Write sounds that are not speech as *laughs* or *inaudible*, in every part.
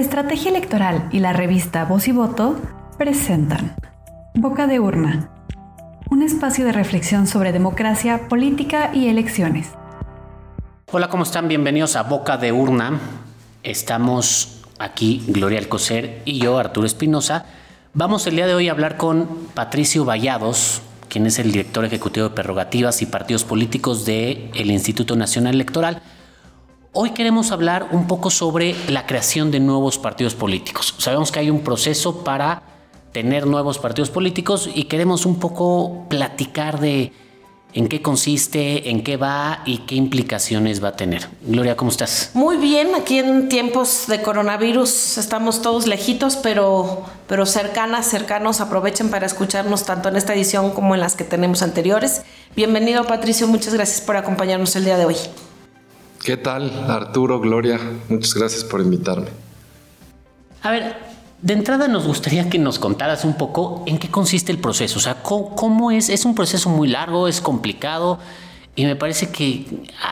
Estrategia Electoral y la revista Voz y Voto presentan Boca de Urna, un espacio de reflexión sobre democracia, política y elecciones. Hola, ¿cómo están? Bienvenidos a Boca de Urna. Estamos aquí, Gloria Alcocer y yo, Arturo Espinosa. Vamos el día de hoy a hablar con Patricio Vallados, quien es el director ejecutivo de prerrogativas y partidos políticos del el Instituto Nacional Electoral. Hoy queremos hablar un poco sobre la creación de nuevos partidos políticos. Sabemos que hay un proceso para tener nuevos partidos políticos y queremos un poco platicar de en qué consiste, en qué va y qué implicaciones va a tener. Gloria, ¿cómo estás? Muy bien, aquí en tiempos de coronavirus estamos todos lejitos, pero, pero cercanas, cercanos. Aprovechen para escucharnos tanto en esta edición como en las que tenemos anteriores. Bienvenido, Patricio. Muchas gracias por acompañarnos el día de hoy. ¿Qué tal, Arturo, Gloria? Muchas gracias por invitarme. A ver, de entrada nos gustaría que nos contaras un poco en qué consiste el proceso. O sea, cómo, es, es un proceso muy largo, es complicado y me parece que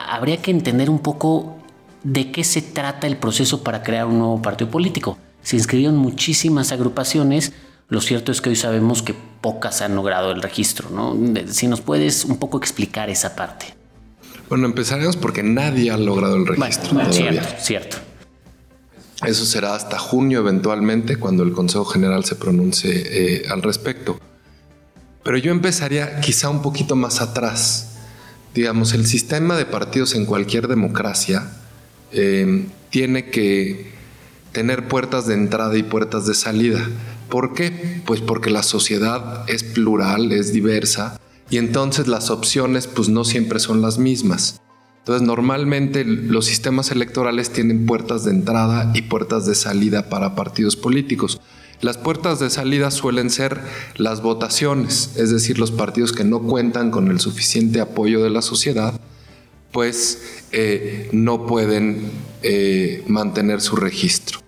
habría que entender un poco de qué se trata el proceso para crear un nuevo partido político. Se inscribieron muchísimas agrupaciones, lo cierto es que hoy sabemos que pocas han logrado el registro, ¿no? Si nos puedes un poco explicar esa parte. Bueno, empezaremos porque nadie ha logrado el registro. Cierto, cierto. Eso será hasta junio eventualmente cuando el Consejo General se pronuncie eh, al respecto. Pero yo empezaría quizá un poquito más atrás. Digamos, el sistema de partidos en cualquier democracia eh, tiene que tener puertas de entrada y puertas de salida. ¿Por qué? Pues porque la sociedad es plural, es diversa y entonces las opciones pues no siempre son las mismas. Entonces normalmente los sistemas electorales tienen puertas de entrada y puertas de salida para partidos políticos. Las puertas de salida suelen ser las votaciones, es decir, los partidos que no cuentan con el suficiente apoyo de la sociedad, pues eh, no pueden eh, mantener su registro.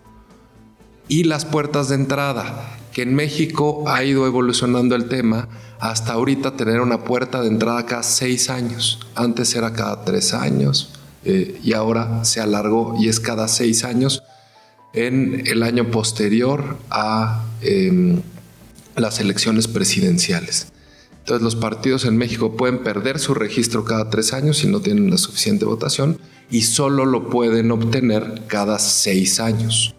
Y las puertas de entrada, que en México ha ido evolucionando el tema hasta ahorita tener una puerta de entrada cada seis años. Antes era cada tres años eh, y ahora se alargó y es cada seis años en el año posterior a em, las elecciones presidenciales. Entonces los partidos en México pueden perder su registro cada tres años si no tienen la suficiente votación y solo lo pueden obtener cada seis años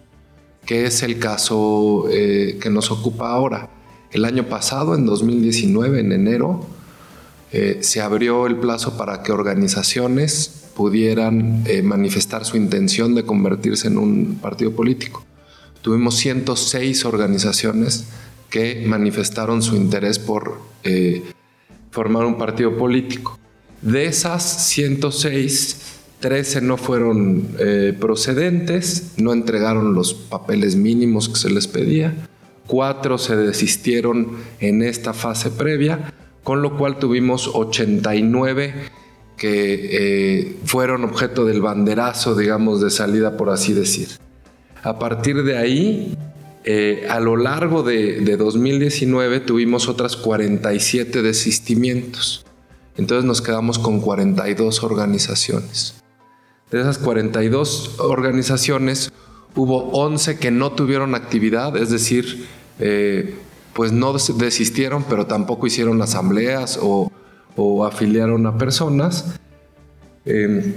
que es el caso eh, que nos ocupa ahora. El año pasado, en 2019, en enero, eh, se abrió el plazo para que organizaciones pudieran eh, manifestar su intención de convertirse en un partido político. Tuvimos 106 organizaciones que manifestaron su interés por formar un partido político. De esas 106, 13 no fueron eh, procedentes, no entregaron los papeles mínimos que se les pedía, cuatro se desistieron en esta fase previa, con lo cual tuvimos 89 que eh, fueron objeto del banderazo, digamos, de salida, por así decir. A partir de ahí, eh, a lo largo de, de 2019 tuvimos otras 47 desistimientos. Entonces nos quedamos con 42 organizaciones. De esas 42 organizaciones, hubo 11 que no tuvieron actividad, es decir, eh, pues no desistieron, pero tampoco hicieron asambleas o, afiliaron a personas. Em,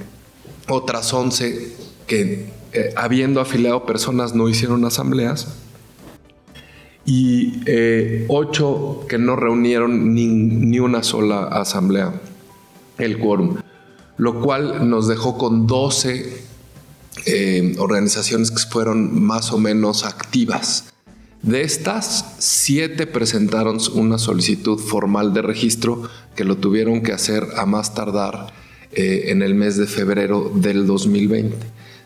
otras 11 que, eh, habiendo afiliado personas, no hicieron asambleas. Y 8 eh, que no reunieron ni, ni una sola asamblea, el quórum lo cual nos dejó con 12 eh, organizaciones que fueron más o menos activas. De estas, siete presentaron una solicitud formal de registro que lo tuvieron que hacer a más tardar eh, en el mes de febrero del 2020.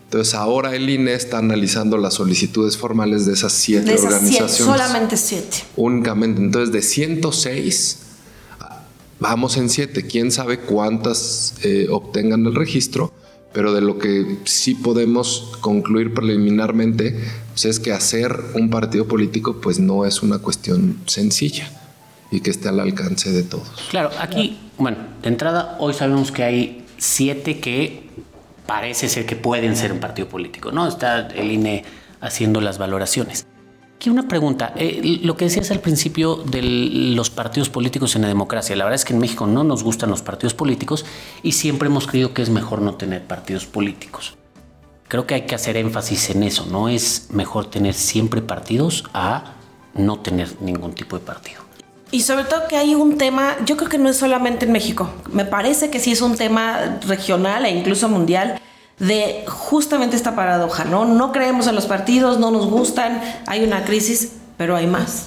Entonces ahora el INE está analizando las solicitudes formales de esas siete organizaciones. solamente siete. Únicamente. Entonces de 106 Vamos en siete, quién sabe cuántas eh, obtengan el registro, pero de lo que sí podemos concluir preliminarmente pues, es que hacer un partido político pues no es una cuestión sencilla y que esté al alcance de todos. Claro, aquí, bueno, de entrada hoy sabemos que hay siete que parece ser que pueden ser un partido político, ¿no? Está el INE haciendo las valoraciones. Aquí una pregunta, eh, lo que decías al principio de los partidos políticos en la democracia, la verdad es que en México no nos gustan los partidos políticos y siempre hemos creído que es mejor no tener partidos políticos. Creo que hay que hacer énfasis en eso, no es mejor tener siempre partidos a no tener ningún tipo de partido. Y sobre todo que hay un tema, yo creo que no es solamente en México, me parece que sí es un tema regional e incluso mundial de justamente esta paradoja, ¿no? No creemos en los partidos, no nos gustan, hay una crisis, pero hay más.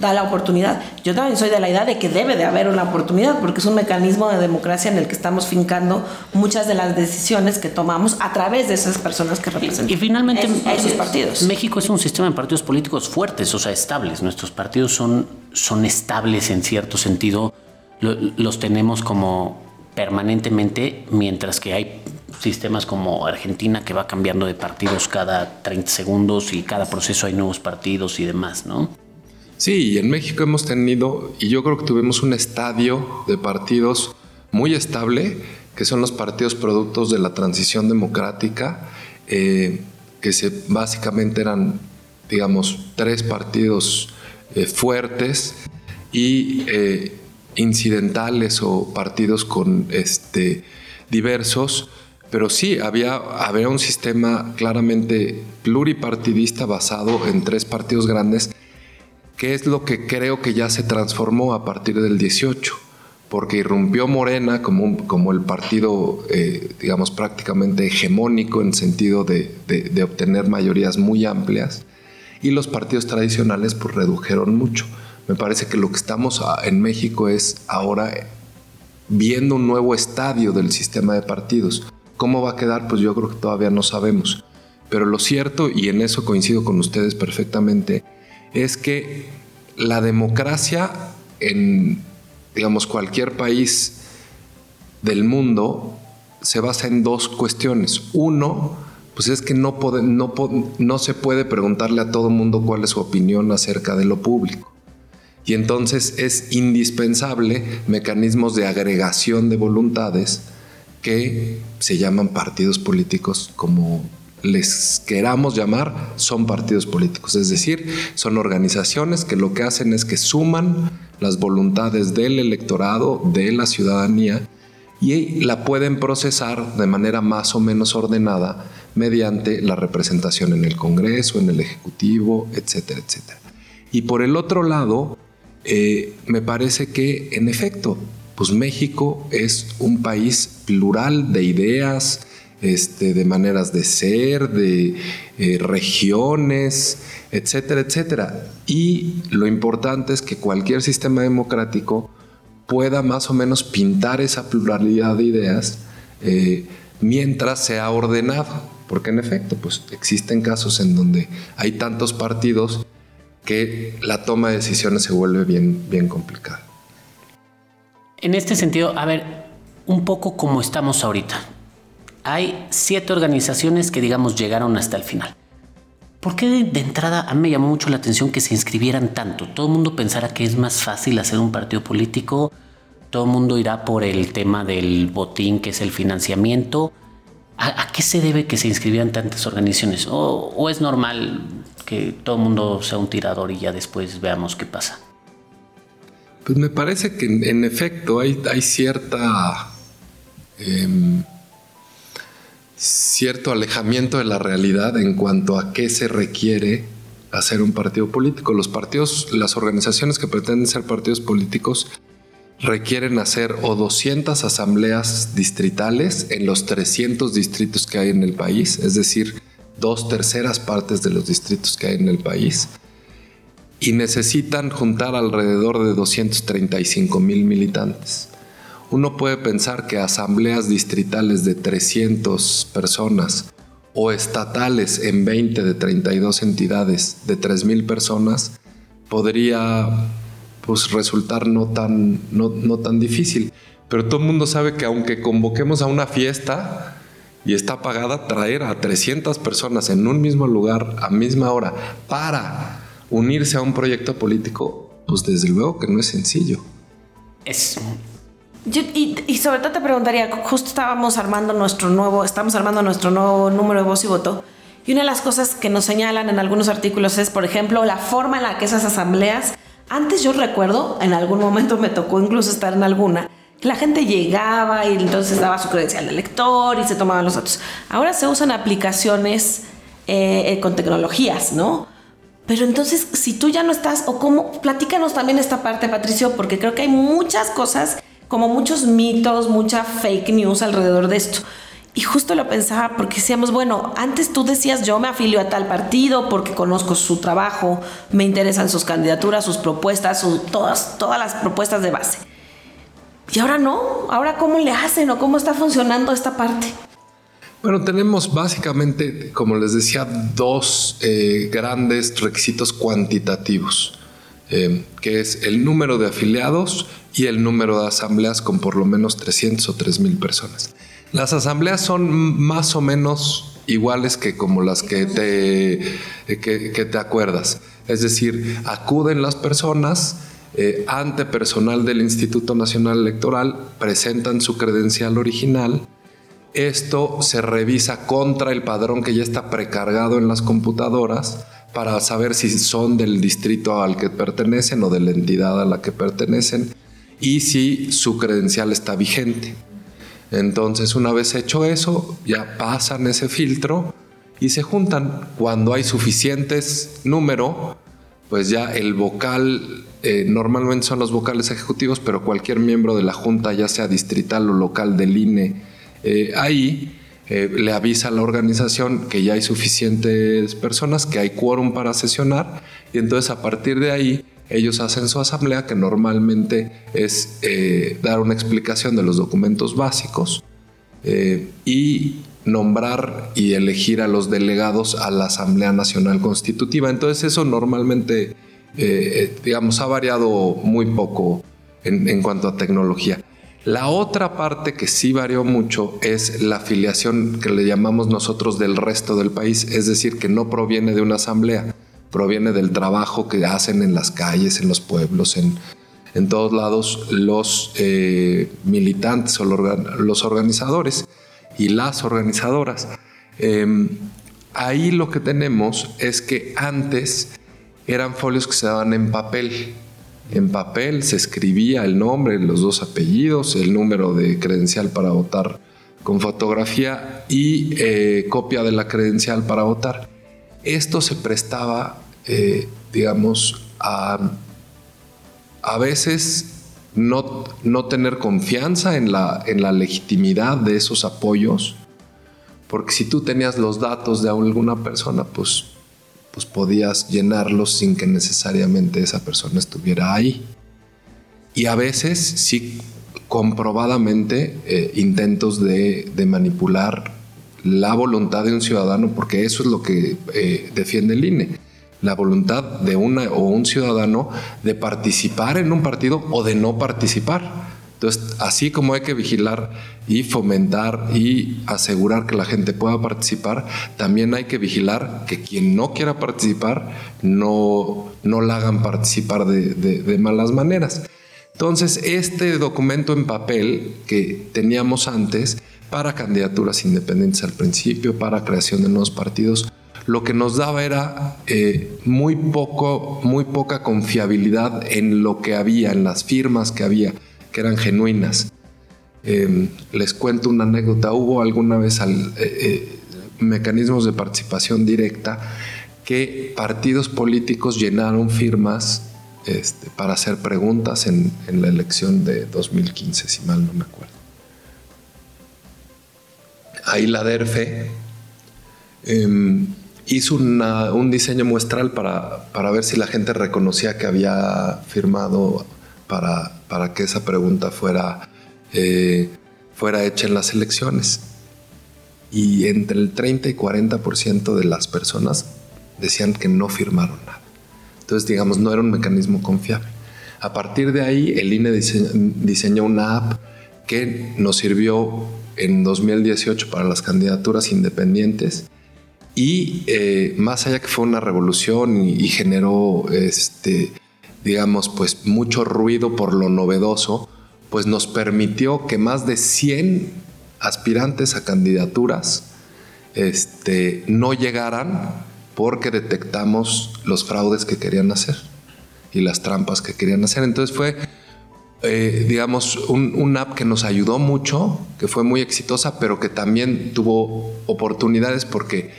Da la oportunidad. Yo también soy de la idea de que debe de haber una oportunidad, porque es un mecanismo de democracia en el que estamos fincando muchas de las decisiones que tomamos a través de esas personas que representan. Y, finalmente, esos partidos. México es un sistema de partidos políticos fuertes, o sea, estables. Nuestros partidos son, son estables en cierto sentido. los tenemos como permanentemente, mientras que hay sistemas como Argentina que va cambiando de partidos cada 30 segundos y cada proceso hay nuevos partidos y demás, ¿no? Sí, en México hemos tenido, y yo creo que tuvimos un estadio de partidos muy estable, que son los partidos productos de la transición democrática, eh, que se, básicamente eran, digamos, tres partidos eh, fuertes y eh, incidentales o partidos con este, diversos pero sí, había, había un sistema claramente pluripartidista basado en tres partidos grandes, que es lo que creo que ya se transformó a partir del 18, porque irrumpió Morena como, como el partido, eh, digamos, prácticamente hegemónico en sentido de, de, obtener mayorías muy amplias, y los partidos tradicionales pues redujeron mucho. Me parece que lo que estamos en México es ahora viendo un nuevo estadio del sistema de partidos ¿Cómo va a quedar? Pues yo creo que todavía no sabemos. Pero lo cierto, y en eso coincido con ustedes perfectamente, es que la democracia en, digamos, cualquier país del mundo se basa en dos cuestiones. Uno, pues es que no, no, no se puede preguntarle a todo mundo cuál es su opinión acerca de lo público. Y entonces es indispensable mecanismos de agregación de voluntades que se llaman partidos políticos como les queramos llamar, son partidos políticos. Es decir, son organizaciones que lo que hacen es que suman las voluntades del electorado, de la ciudadanía, y la pueden procesar de manera más o menos ordenada mediante la representación en el Congreso, en el Ejecutivo, etcétera, etcétera. Y por el otro lado, eh, me parece que en efecto pues México es un país plural de ideas, este, de maneras de ser, de eh, regiones, etcétera, etcétera. Y lo importante es que cualquier sistema democrático pueda más o menos pintar esa pluralidad de ideas eh, mientras sea ordenado. Porque en efecto, pues existen casos en donde hay tantos partidos que la toma de decisiones se vuelve bien, bien complicada. En este sentido, a ver, un poco como estamos ahorita. Hay siete organizaciones que, digamos, llegaron hasta el final. ¿Por qué de, entrada a mí me llamó mucho la atención que se inscribieran tanto? Todo el mundo pensara que es más fácil hacer un partido político, todo el mundo irá por el tema del botín, que es el financiamiento. ¿A, qué se debe que se inscribieran tantas organizaciones? ¿O, ¿O, es normal que todo el mundo sea un tirador y ya después veamos qué pasa? Pues me parece que en, efecto hay, cierta... Em, cierto alejamiento de la realidad en cuanto a qué se requiere hacer un partido político. Los partidos, las organizaciones que pretenden ser partidos políticos requieren hacer o 200 asambleas distritales en los 300 distritos que hay en el país, es decir, dos terceras partes de los distritos que hay en el país y necesitan juntar alrededor de 235 mil militantes. Uno puede pensar que asambleas distritales de 300 personas o estatales en 20 de 32 entidades de 3 mil personas podría pues, resultar no tan, no, no tan difícil. Pero todo el mundo sabe que aunque convoquemos a una fiesta y está pagada, traer a 300 personas en un mismo lugar a misma hora para unirse a un proyecto político, pues desde luego que no es sencillo. Es y, sobre todo te preguntaría, justo estábamos armando nuestro nuevo, estamos armando nuestro nuevo número de voz y voto, Y una de las cosas que nos señalan en algunos artículos es, por ejemplo, la forma en la que esas asambleas, antes yo recuerdo, en algún momento me tocó incluso estar en alguna, que la gente llegaba y entonces daba su credencial de lector y se tomaban los datos. Ahora se usan aplicaciones eh, eh, con tecnologías, ¿no? Pero entonces, si tú ya no estás, o cómo, platícanos también esta parte, Patricio, porque creo que hay muchas cosas, como muchos mitos, mucha fake news alrededor de esto. Y justo lo pensaba porque decíamos, bueno, antes tú decías yo me afilio a tal partido porque conozco su trabajo, me interesan sus candidaturas, sus propuestas, todas, todas las propuestas de base. Y ahora no, ahora cómo le hacen o cómo está funcionando esta parte. Bueno, tenemos básicamente, como les decía, dos eh, grandes requisitos cuantitativos, eh, que es el número de afiliados y el número de asambleas con por lo menos 300 o 3.000 personas. Las asambleas son más o menos iguales que como las que te, que, te acuerdas. Es decir, acuden las personas eh, ante personal del Instituto Nacional Electoral, presentan su credencial original, esto se revisa contra el padrón que ya está precargado en las computadoras para saber si son del distrito al que pertenecen o de la entidad a la que pertenecen y si su credencial está vigente. Entonces, una vez hecho eso, ya pasan ese filtro y se juntan. Cuando hay suficientes número, pues ya el vocal, eh, normalmente son los vocales ejecutivos, pero cualquier miembro de la junta, ya sea distrital o local del INE, eh, ahí eh, le avisa a la organización que ya hay suficientes personas, que hay quórum para sesionar, y entonces a partir de ahí ellos hacen su asamblea, que normalmente es eh, dar una explicación de los documentos básicos y nombrar y elegir a los delegados a la Asamblea Nacional Constitutiva. Entonces eso normalmente, digamos, ha variado muy poco en cuanto a tecnología. La otra parte que sí varió mucho es la afiliación que le llamamos nosotros del resto del país, es decir, que no proviene de una asamblea, proviene del trabajo que hacen en las calles, en los pueblos, en, en todos lados los eh, militantes o los organizadores y las organizadoras. Em, ahí lo que tenemos es que antes eran folios que se daban en papel. En papel se escribía el nombre, los dos apellidos, el número de credencial para votar con fotografía y eh, copia de la credencial para votar. Esto se prestaba, eh, digamos, a, a veces no, no, tener confianza en la, en la legitimidad de esos apoyos, porque si tú tenías los datos de alguna persona, pues, pues podías llenarlos sin que necesariamente esa persona estuviera ahí. Y a veces sí comprobadamente eh, intentos de, de manipular la voluntad de un ciudadano, porque eso es lo que eh, defiende el INE, la voluntad de una o un ciudadano de participar en un partido o de no participar. Entonces, así como hay que vigilar y fomentar y asegurar que la gente pueda participar, también hay que vigilar que quien no quiera participar no, no la hagan participar de, de malas maneras. Entonces, este documento en papel que teníamos antes, para candidaturas independientes al principio, para creación de nuevos partidos, lo que nos daba era eh, muy, poco, muy poca confiabilidad en lo que había, en las firmas que había, que eran genuinas. Em, les cuento una anécdota, hubo alguna vez al, eh, eh, mecanismos de participación directa que partidos políticos llenaron firmas este, para hacer preguntas en, la elección de 2015, si mal no me acuerdo ahí la DERFE em, hizo un diseño muestral para, ver si la gente reconocía que había firmado para, para que esa pregunta fuera, eh, fuera hecha en las elecciones. Y entre el 30 y 40% de las personas decían que no firmaron nada. Entonces, digamos, no era un mecanismo confiable. A partir de ahí, el INE diseñó una app que nos sirvió en 2018 para las candidaturas independientes y eh, más allá que fue una revolución y, generó este digamos pues mucho ruido por lo novedoso pues nos permitió que más de 100 aspirantes a candidaturas este, no llegaran porque detectamos los fraudes que querían hacer y las trampas que querían hacer. Entonces fue, eh, digamos, un, app que nos ayudó mucho, que fue muy exitosa, pero que también tuvo oportunidades porque,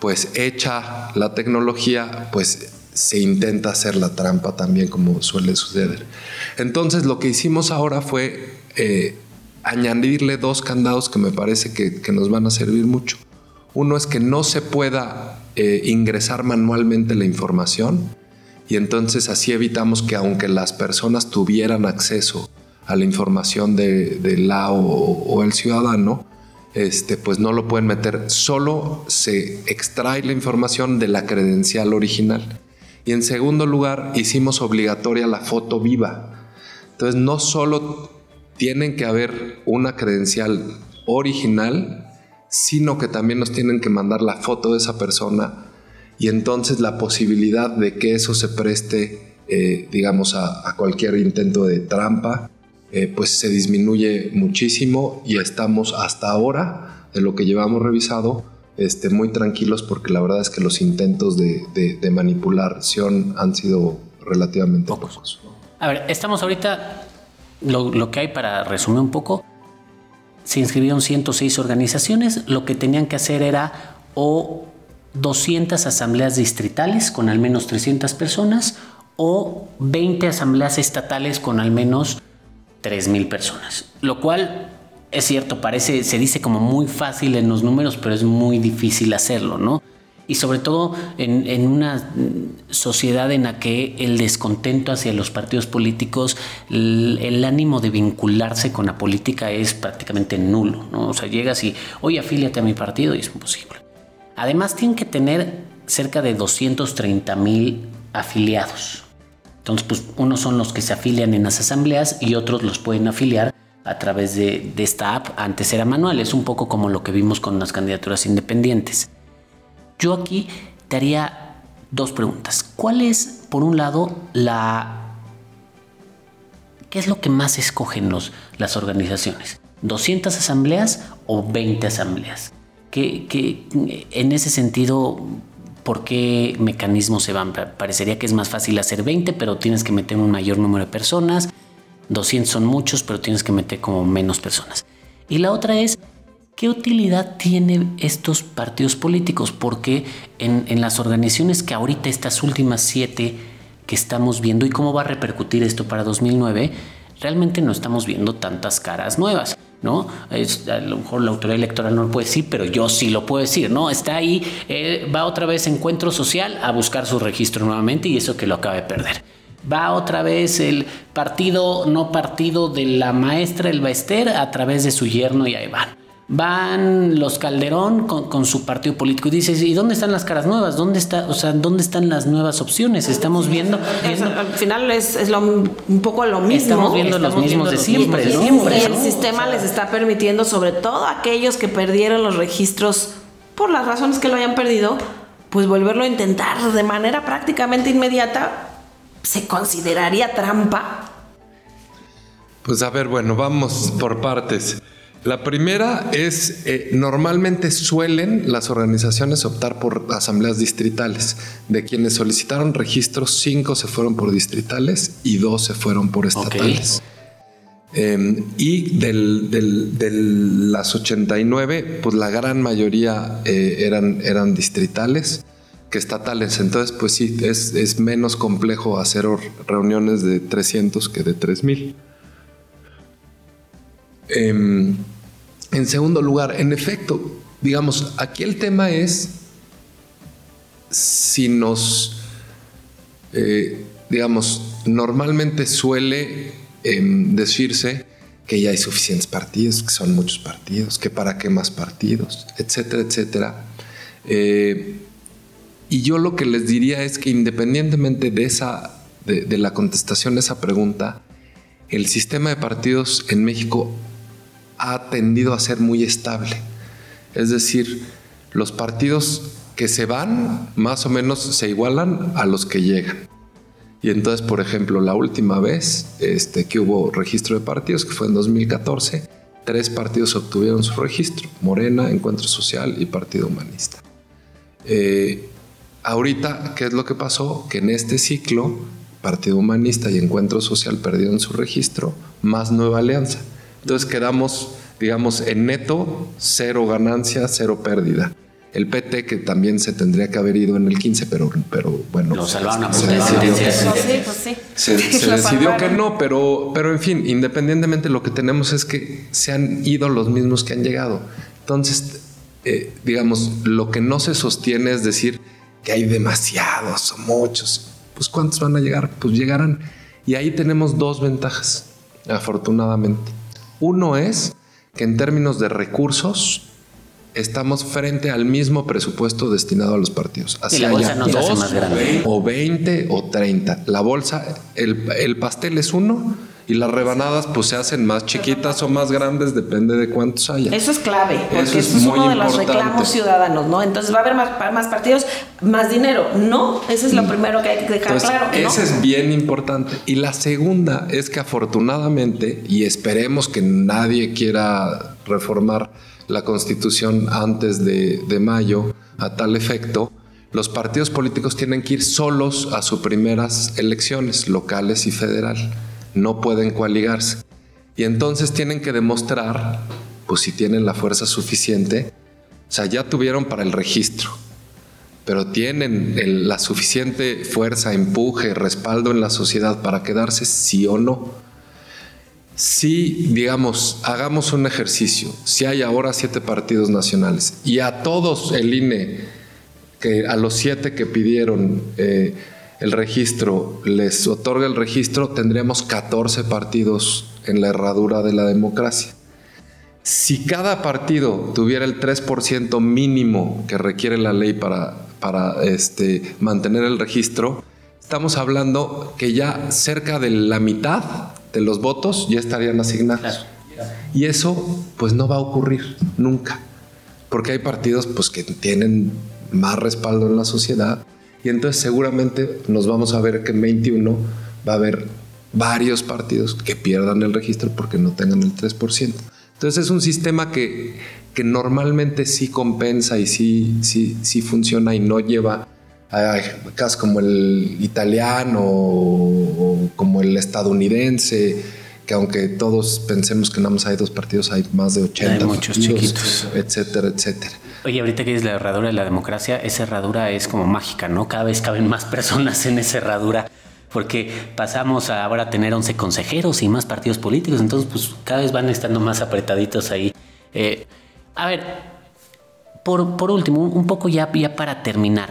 pues, hecha la tecnología, pues se intenta hacer la trampa también como suele suceder. Entonces lo que hicimos ahora fue eh, añadirle dos candados que me parece que, nos van a servir mucho. Uno es que no se pueda eh, ingresar manualmente la información y entonces así evitamos que aunque las personas tuvieran acceso a la información de, la o, el ciudadano, este, pues no lo pueden meter. Solo se extrae la información de la credencial original. Y en segundo lugar, hicimos obligatoria la foto viva. Entonces, no solo tienen que haber una credencial original, sino que también nos tienen que mandar la foto de esa persona y entonces la posibilidad de que eso se preste, eh, digamos, a, cualquier intento de trampa, eh, pues se disminuye muchísimo y estamos hasta ahora, de lo que llevamos revisado, este, muy tranquilos porque la verdad es que los intentos de, manipulación han sido relativamente pocos. A ver, estamos ahorita, lo, que hay para resumir un poco, se inscribieron 106 organizaciones, lo que tenían que hacer era o 200 asambleas distritales con al menos 300 personas o 20 asambleas estatales con al menos 3.000 personas, lo cual es cierto, parece, se dice como muy fácil en los números, pero es muy difícil hacerlo, ¿no? Y sobre todo en, una sociedad en la que el descontento hacia los partidos políticos, el, ánimo de vincularse con la política es prácticamente nulo, ¿no? O sea, llegas y, oye, afíliate a mi partido y es imposible. Además, tienen que tener cerca de 230 mil afiliados. Entonces, pues unos son los que se afilian en las asambleas y otros los pueden afiliar a través de, esta app. Antes era manual, es un poco como lo que vimos con las candidaturas independientes. Yo aquí te haría dos preguntas. ¿Cuál es, por un lado, la... ¿Qué es lo que más escogen los, las organizaciones? ¿200 asambleas o 20 asambleas? ¿Qué, en ese sentido, ¿por qué mecanismos se van? Parecería que es más fácil hacer 20, pero tienes que meter un mayor número de personas 200 son muchos, pero tienes que meter como menos personas. Y la otra es, ¿qué utilidad tienen estos partidos políticos? Porque en, las organizaciones que ahorita estas últimas siete que estamos viendo y cómo va a repercutir esto para 2009, realmente no estamos viendo tantas caras nuevas. ¿no? Es, a lo mejor la autoridad electoral no lo puede decir, pero yo sí lo puedo decir, ¿no? Está ahí, eh, va otra vez Encuentro Social a buscar su registro nuevamente y eso que lo acaba de perder va otra vez el partido no partido de la maestra El Baester a través de su yerno y ahí van. Van los Calderón con, su partido político y dices, ¿y dónde están las caras nuevas? ¿Dónde está, o sea, dónde están las nuevas opciones? Estamos viendo. al final es, un poco lo mismo. Estamos viendo los mismos de siempre. el sistema les está permitiendo, sobre todo aquellos que perdieron los registros por las razones que lo hayan perdido, pues volverlo a intentar de manera prácticamente inmediata ¿Se consideraría trampa? Pues a ver, bueno, vamos por partes. La primera es, eh, normalmente suelen las organizaciones optar por asambleas distritales. De quienes solicitaron registros, cinco se fueron por distritales y dos se fueron por estatales. Em, y de las 89, pues la gran mayoría eh, eran, eran distritales que estatales. Entonces, pues sí, es, menos complejo hacer reuniones de 300 que de 3000. Em, en segundo lugar, en efecto, digamos, aquí el tema es si nos, eh, digamos, normalmente suele em, decirse que ya hay suficientes partidos, que son muchos partidos, que para qué más partidos, etcétera, etcétera. Eh, y yo lo que les diría es que independientemente de esa, de, la contestación a esa pregunta, el sistema de partidos en México ha tendido a ser muy estable. Es decir, los partidos que se van más o menos se igualan a los que llegan. Y entonces, por ejemplo, la última vez este, que hubo registro de partidos, que fue en 2014, tres partidos obtuvieron su registro, Morena, Encuentro Social y Partido Humanista. Eh, ahorita, ¿qué es lo que pasó? Que en este ciclo, Partido Humanista y Encuentro Social perdieron su registro, más Nueva Alianza. Entonces quedamos, digamos, en neto, cero ganancia, cero pérdida el PT, que también se tendría que haber ido en el 15, pero, pero bueno. Lo salvaron a se, decidió, se, *laughs* se decidió que no, pero, pero en fin, independientemente lo que tenemos es que se han ido los mismos que han llegado. Entonces, eh, digamos, lo que no se sostiene es decir que hay demasiados o muchos. Pues ¿cuántos van a llegar? Pues llegarán. Y ahí tenemos dos ventajas, afortunadamente. Uno es que en términos de recursos, estamos frente al mismo presupuesto destinado a los partidos. Así la bolsa no dos, más o 20 o 30. La bolsa, el, pastel es uno y las rebanadas pues se hacen más chiquitas o más grandes, depende de cuántos haya. Eso es clave, porque eso es, uno de los reclamos ciudadanos, ¿no? Entonces va a haber más, más partidos, más dinero. No, eso es lo mm. primero que hay que dejar claro. Ese es bien importante. Y la segunda es que afortunadamente, y esperemos que nadie quiera reformar la constitución antes de, mayo a tal efecto, los partidos políticos tienen que ir solos a sus primeras elecciones locales y federal. No pueden coaligarse. Y entonces tienen que demostrar, pues si tienen la fuerza suficiente, o sea, ya tuvieron para el registro, pero tienen la suficiente fuerza, empuje, respaldo en la sociedad para quedarse sí o no. Si, digamos, hagamos un ejercicio, si hay ahora siete partidos nacionales y a todos el INE, que a los siete que pidieron eh, el registro, les otorga el registro, tendríamos 14 partidos en la herradura de la democracia. Si cada partido tuviera el 3% mínimo que requiere la ley para, para este, mantener el registro, estamos hablando que ya cerca de la mitad de los votos ya estarían asignados. Y eso pues no va a ocurrir nunca, porque hay partidos pues que tienen más respaldo en la sociedad y entonces seguramente nos vamos a ver que en 21 va a haber varios partidos que pierdan el registro porque no tengan el 3%. Entonces es un sistema que, que normalmente sí compensa y sí, sí, sí funciona y no lleva casos como el italiano o, como el estadounidense, que aunque todos pensemos que nada más hay dos partidos, hay más de 80 hay muchos chiquitos, etcétera, etcétera. Oye, ahorita que es la herradura de la democracia, esa herradura es como mágica, ¿no? Cada vez caben más *laughs* personas en esa herradura porque pasamos a ahora tener 11 consejeros y más partidos políticos, entonces pues cada vez van estando más apretaditos ahí. Eh, a ver, por, por último, un poco ya, ya para terminar,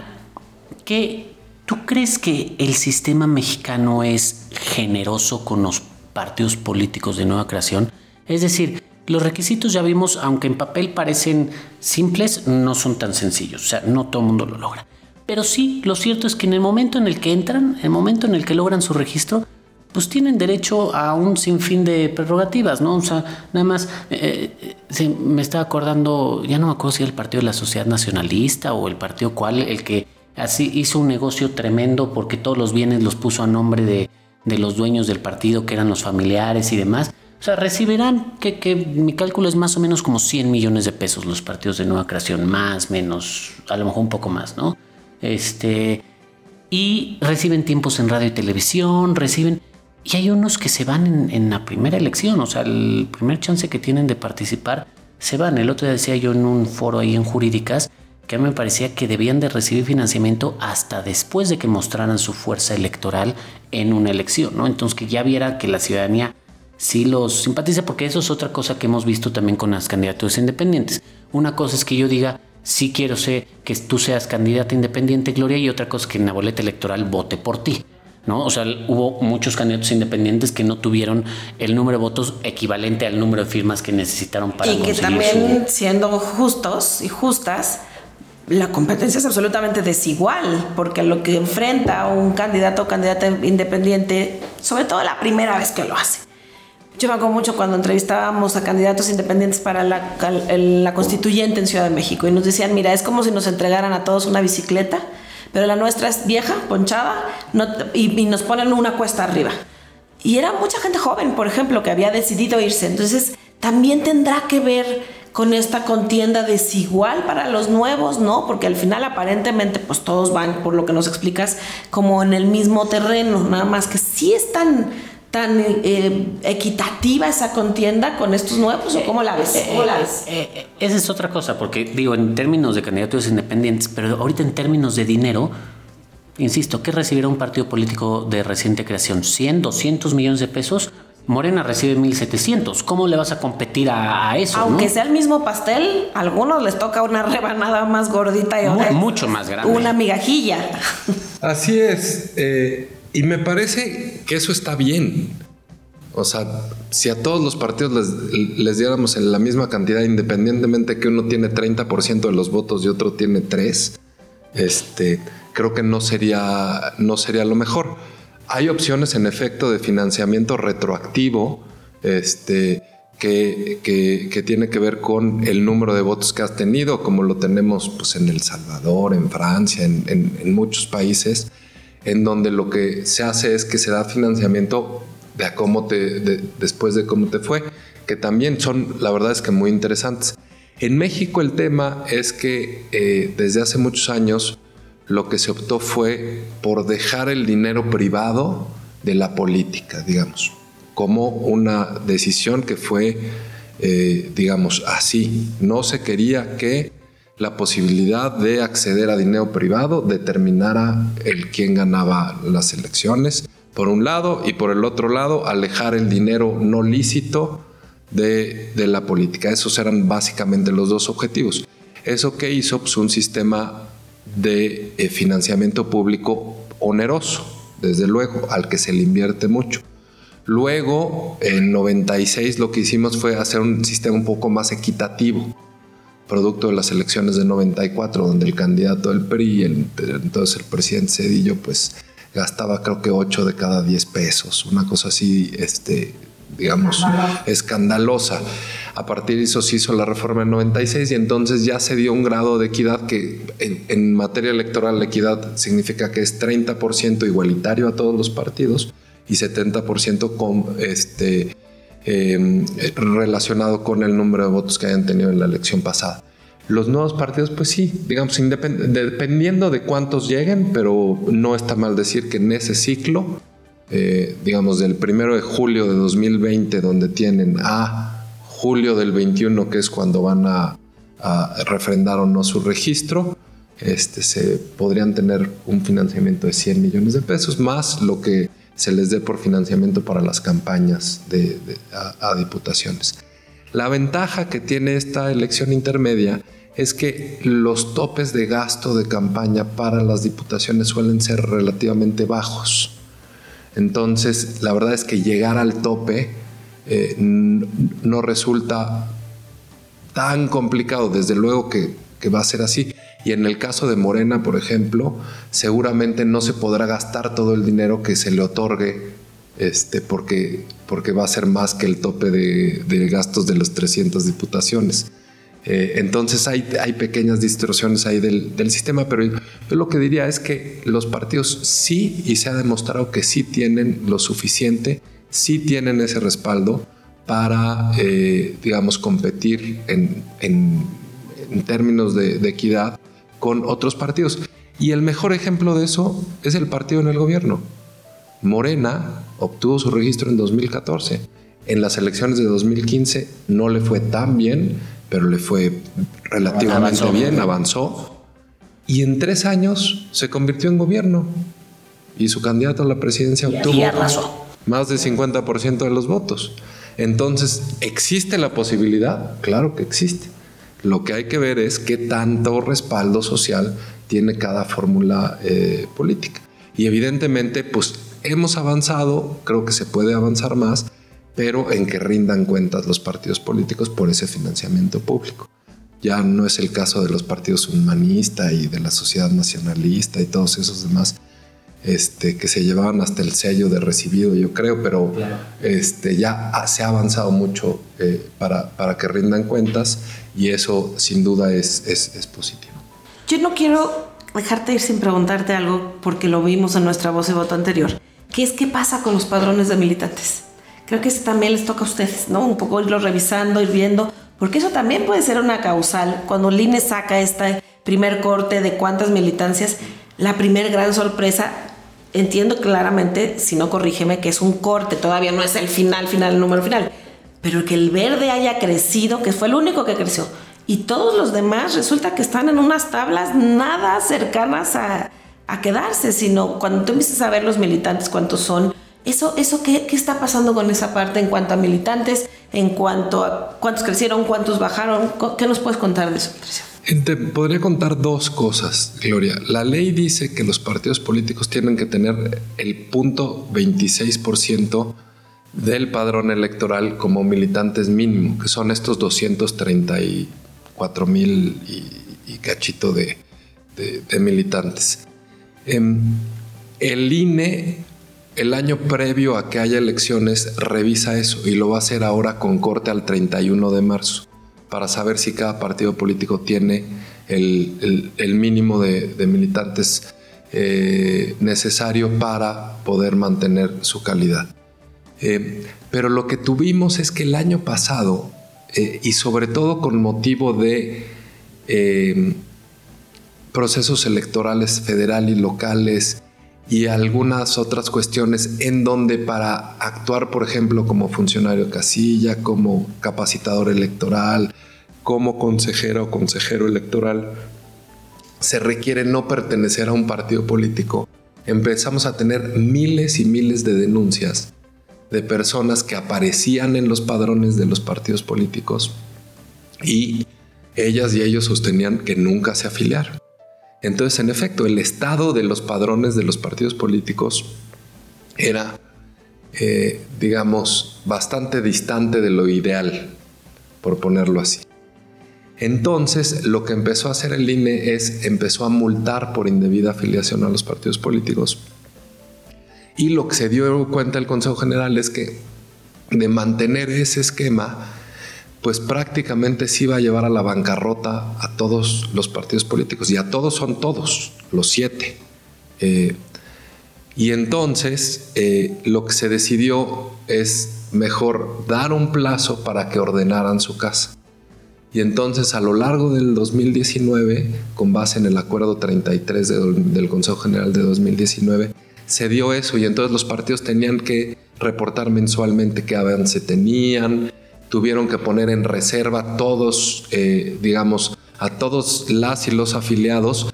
¿Qué, ¿Tú crees que el sistema mexicano es generoso con los partidos políticos de nueva creación? Es decir, los requisitos ya vimos, aunque en papel parecen simples, no son tan sencillos. O sea, no todo el mundo lo logra. Pero sí, lo cierto es que en el momento en el que entran, en el momento en el que logran su registro, pues tienen derecho a un sinfín de prerrogativas, ¿no? O sea, nada más, eh, eh, me estaba acordando, ya no me acuerdo si era el Partido de la Sociedad Nacionalista o el partido cual, el que Así hizo un negocio tremendo porque todos los bienes los puso a nombre de, los dueños del partido, que eran los familiares y demás. O sea, recibirán, que, que, mi cálculo es más o menos como 100 millones de pesos los partidos de nueva creación, más, menos, a lo mejor un poco más, ¿no? Este, y reciben tiempos en radio y televisión, reciben... Y hay unos que se van en, en la primera elección, o sea, el primer chance que tienen de participar, se van. El otro día decía yo en un foro ahí en jurídicas, que a mí me parecía que debían de recibir financiamiento hasta después de que mostraran su fuerza electoral en una elección, ¿no? Entonces que ya viera que la ciudadanía sí los simpatiza, porque eso es otra cosa que hemos visto también con las candidaturas independientes. Una cosa es que yo diga, sí quiero ser que tú seas candidata independiente, Gloria, y otra cosa es que en la boleta electoral vote por ti. ¿No? O sea, hubo muchos candidatos independientes que no tuvieron el número de votos equivalente al número de firmas que necesitaron para y que también siendo justos y justas la competencia es absolutamente desigual, porque lo que enfrenta un candidato o candidata independiente, sobre todo la primera vez que lo hace. Yo me acuerdo mucho cuando entrevistábamos a candidatos independientes para la, la, constituyente en Ciudad de México y nos decían, mira, es como si nos entregaran a todos una bicicleta, pero la nuestra es vieja, ponchada, y, y nos ponen una cuesta arriba. Y era mucha gente joven, por ejemplo, que había decidido irse. Entonces, también tendrá que ver con esta contienda desigual para los nuevos, ¿no? Porque al final aparentemente pues todos van, por lo que nos explicas, como en el mismo terreno, nada más que sí es tan, tan eh, equitativa esa contienda con estos nuevos, ¿o cómo la ves? ¿Cómo la ves? Eh, esa es otra cosa, porque digo, en términos de candidaturas independientes, pero ahorita en términos de dinero, insisto, ¿qué recibirá un partido político de reciente creación? ¿100, 200 millones de pesos? Morena recibe 1.700. ¿Cómo le vas a competir a, eso? Aunque sea el mismo pastel, a algunos les toca una *laughs* rebanada más gordita y otra. Mucho más grande. Una migajilla. Así es. Eh, y me parece que eso está bien. O sea, si a todos los partidos les, diéramos la misma cantidad, independientemente que uno tiene 30% de los votos y otro tiene 3, este, creo que no sería, no sería lo mejor. Hay opciones en efecto de financiamiento retroactivo, este, que, que, tiene que ver con el número de votos que has tenido, como lo tenemos pues, en El Salvador, en Francia, en, en, muchos países, en donde lo que se hace es que se da financiamiento de cómo te, después de cómo te fue, que también son, la verdad es que muy interesantes. En México el tema es que eh, desde hace muchos años lo que se optó fue por dejar el dinero privado de la política, digamos, como una decisión que fue, eh, digamos, así. No se quería que la posibilidad de acceder a dinero privado determinara el quién ganaba las elecciones, por un lado, y por el otro lado, alejar el dinero no lícito de, de la política. Esos eran básicamente los dos objetivos. Eso que hizo pues, un sistema de eh, financiamiento público oneroso, desde luego, al que se le invierte mucho. Luego, en 96 lo que hicimos fue hacer un sistema un poco más equitativo, producto de las elecciones de 94, donde el candidato del PRI, el, entonces el presidente Cedillo, pues gastaba creo que 8 de cada 10 pesos, una cosa así, este, digamos, escandalosa. A partir de eso se hizo la reforma en 96 y entonces ya se dio un grado de equidad que en, materia electoral la equidad significa que es 30% igualitario a todos los partidos y 70% con, este, em, relacionado con el número de votos que hayan tenido en la elección pasada. Los nuevos partidos, pues sí, digamos, dependiendo de cuántos lleguen, pero no está mal decir que en ese ciclo, eh, digamos, del primero de julio de 2020, donde tienen a julio del 21, que es cuando van a, refrendar o no su registro, este, se podrían tener un financiamiento de 100 millones de pesos, más lo que se les dé por financiamiento para las campañas de, a, diputaciones. La ventaja que tiene esta elección intermedia es que los topes de gasto de campaña para las diputaciones suelen ser relativamente bajos. Entonces, la verdad es que llegar al tope eh, no resulta tan complicado, desde luego que, va a ser así. Y en el caso de Morena, por ejemplo, seguramente no se podrá gastar todo el dinero que se le otorgue, este, porque, porque va a ser más que el tope de, gastos de las 300 diputaciones. Eh, entonces hay, hay, pequeñas distorsiones ahí del, del, sistema, pero yo lo que diría es que los partidos sí, y se ha demostrado que sí tienen lo suficiente sí tienen ese respaldo para, eh, digamos, competir en, términos de, equidad con otros partidos. Y el mejor ejemplo de eso es el partido en el gobierno. Morena obtuvo su registro en 2014. En las elecciones de 2015 no le fue tan bien, pero le fue relativamente bien, avanzó. Y en tres años se convirtió en gobierno. Y su candidato a la presidencia obtuvo más del 50% de los votos. Entonces, ¿existe la posibilidad? Claro que existe. Lo que hay que ver es qué tanto respaldo social tiene cada fórmula eh, política. Y evidentemente, pues hemos avanzado, creo que se puede avanzar más, pero en que rindan cuentas los partidos políticos por ese financiamiento público. Ya no es el caso de los partidos humanistas y de la sociedad nacionalista y todos esos demás este, que se llevaban hasta el sello de recibido, yo creo, pero este, ya se ha avanzado mucho eh, para, para, que rindan cuentas y eso sin duda es, es, positivo. Yo no quiero dejarte ir sin preguntarte algo porque lo vimos en nuestra voz de voto anterior, que es qué pasa con los padrones de militantes. creo que eso también les toca a ustedes, ¿no? Un poco irlo revisando, ir viendo, porque eso también puede ser una causal. Cuando el INE saca este primer corte de cuántas militancias, la primer gran sorpresa, entiendo claramente, si no corrígeme, que es un corte, todavía no es el final, final, el número final, pero que el verde haya crecido, que fue el único que creció, y todos los demás resulta que están en unas tablas nada cercanas a, a quedarse, sino cuando tú empiezas a ver los militantes, cuántos son, eso, eso ¿qué, ¿qué, está pasando con esa parte en cuanto a militantes, en cuanto a cuántos crecieron, cuántos bajaron? ¿Qué nos puedes contar de eso, Te podría contar dos cosas, Gloria. La ley dice que los partidos políticos tienen que tener el punto 26% del padrón electoral como militantes mínimo, que son estos 234 mil y, cachito de, de, militantes. Em, el INE el año previo a que haya elecciones revisa eso y lo va a hacer ahora con corte al 31 de marzo para saber si cada partido político tiene el, mínimo de, militantes eh, necesario para poder mantener su calidad. Eh, pero lo que tuvimos es que el año pasado, eh, y sobre todo con motivo de procesos electorales federal y locales, y algunas otras cuestiones en donde para actuar, por ejemplo, como funcionario casilla, como capacitador electoral, como consejero o consejero electoral, se requiere no pertenecer a un partido político. Empezamos a tener miles y miles de denuncias de personas que aparecían en los padrones de los partidos políticos y ellas y ellos sostenían que nunca se afiliaron. Entonces, en efecto, el estado de los padrones de los partidos políticos era, eh, digamos, bastante distante de lo ideal, por ponerlo así. Entonces, lo que empezó a hacer el INE es, empezó a multar por indebida afiliación a los partidos políticos. Y lo que se dio cuenta el Consejo General es que de mantener ese esquema, pues prácticamente sí va a llevar a la bancarrota a todos los partidos políticos y a todos son todos, los siete. Eh, y entonces eh, lo que se decidió es mejor dar un plazo para que ordenaran su casa. Y entonces a lo largo del 2019, con base en el acuerdo 33 del Consejo General de 2019, se dio eso y entonces los partidos tenían que reportar mensualmente qué avance tenían, tuvieron que poner en reserva todos, eh, digamos, a todos las y los afiliados,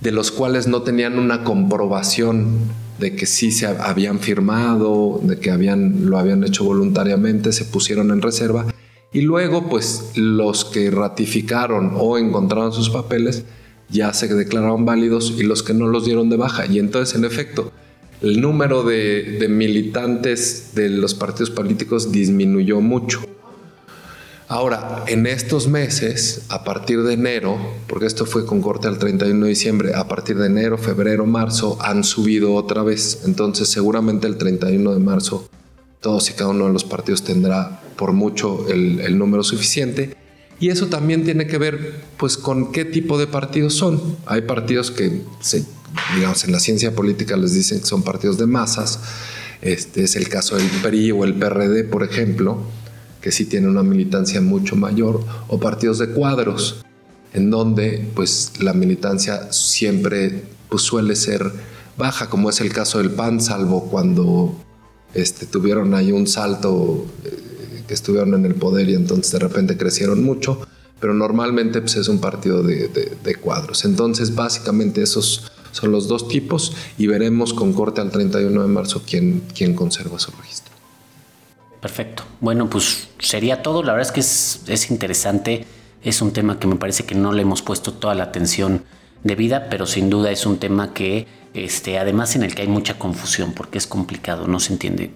de los cuales no tenían una comprobación de que sí se habían firmado, de que habían, lo habían hecho voluntariamente, se pusieron en reserva. Y luego, pues los que ratificaron o encontraron sus papeles ya se declararon válidos y los que no los dieron de baja. Y entonces, en efecto, el número de militantes de los partidos políticos disminuyó mucho. Ahora, en estos meses, a partir de enero, porque esto fue con corte al 31 de diciembre, a partir de enero, febrero, marzo, han subido otra vez. Entonces, seguramente el 31 de marzo, todos y cada uno de los partidos tendrá por mucho el, número suficiente. Y eso también tiene que ver, pues, con qué tipo de partidos son. Hay partidos que, digamos, en la ciencia política les dicen que son partidos de masas. Este es el caso del PRI o el PRD, por ejemplo que sí tiene una militancia mucho mayor, o partidos de cuadros, en donde pues la militancia siempre pues, suele ser baja, como es el caso del PAN, salvo cuando este, tuvieron ahí un salto eh, que estuvieron en el poder y entonces de repente crecieron mucho, pero normalmente pues, es un partido de, de cuadros. Entonces básicamente esos son los dos tipos y veremos con corte al 31 de marzo quién, quién conserva su registro. Perfecto. Bueno, pues sería todo. La verdad es que es, interesante. Es un tema que me parece que no le hemos puesto toda la atención debida, pero sin duda es un tema que, este, además en el que hay mucha confusión porque es complicado, no se entiende.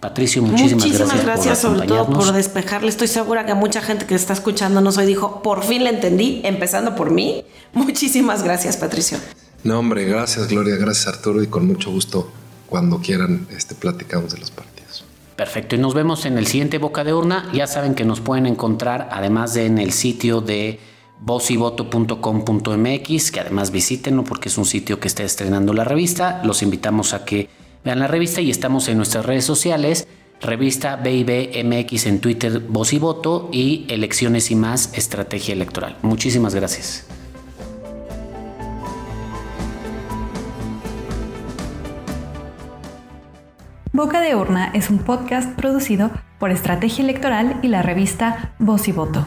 Patricio, muchísimas, muchísimas gracias, por sobre todo por despejarle. Estoy segura que mucha gente que está escuchándonos hoy dijo, por fin le entendí, empezando por mí. Muchísimas gracias, Patricio. No, hombre, gracias, Gloria, gracias, Arturo, y con mucho gusto, cuando quieran, este, platicamos de los partidos. Perfecto, y nos vemos en el siguiente Boca de Urna. Ya saben que nos pueden encontrar, además de en el sitio de vozyvoto.com.mx, que además visítenlo porque es un sitio que está estrenando la revista. Los invitamos a que vean la revista y estamos en nuestras redes sociales. revista BIBMX en Twitter, Voz y Voto y Elecciones y más, Estrategia Electoral. Muchísimas gracias. Boca de Urna es un podcast producido por Estrategia Electoral y la revista Voz y Voto.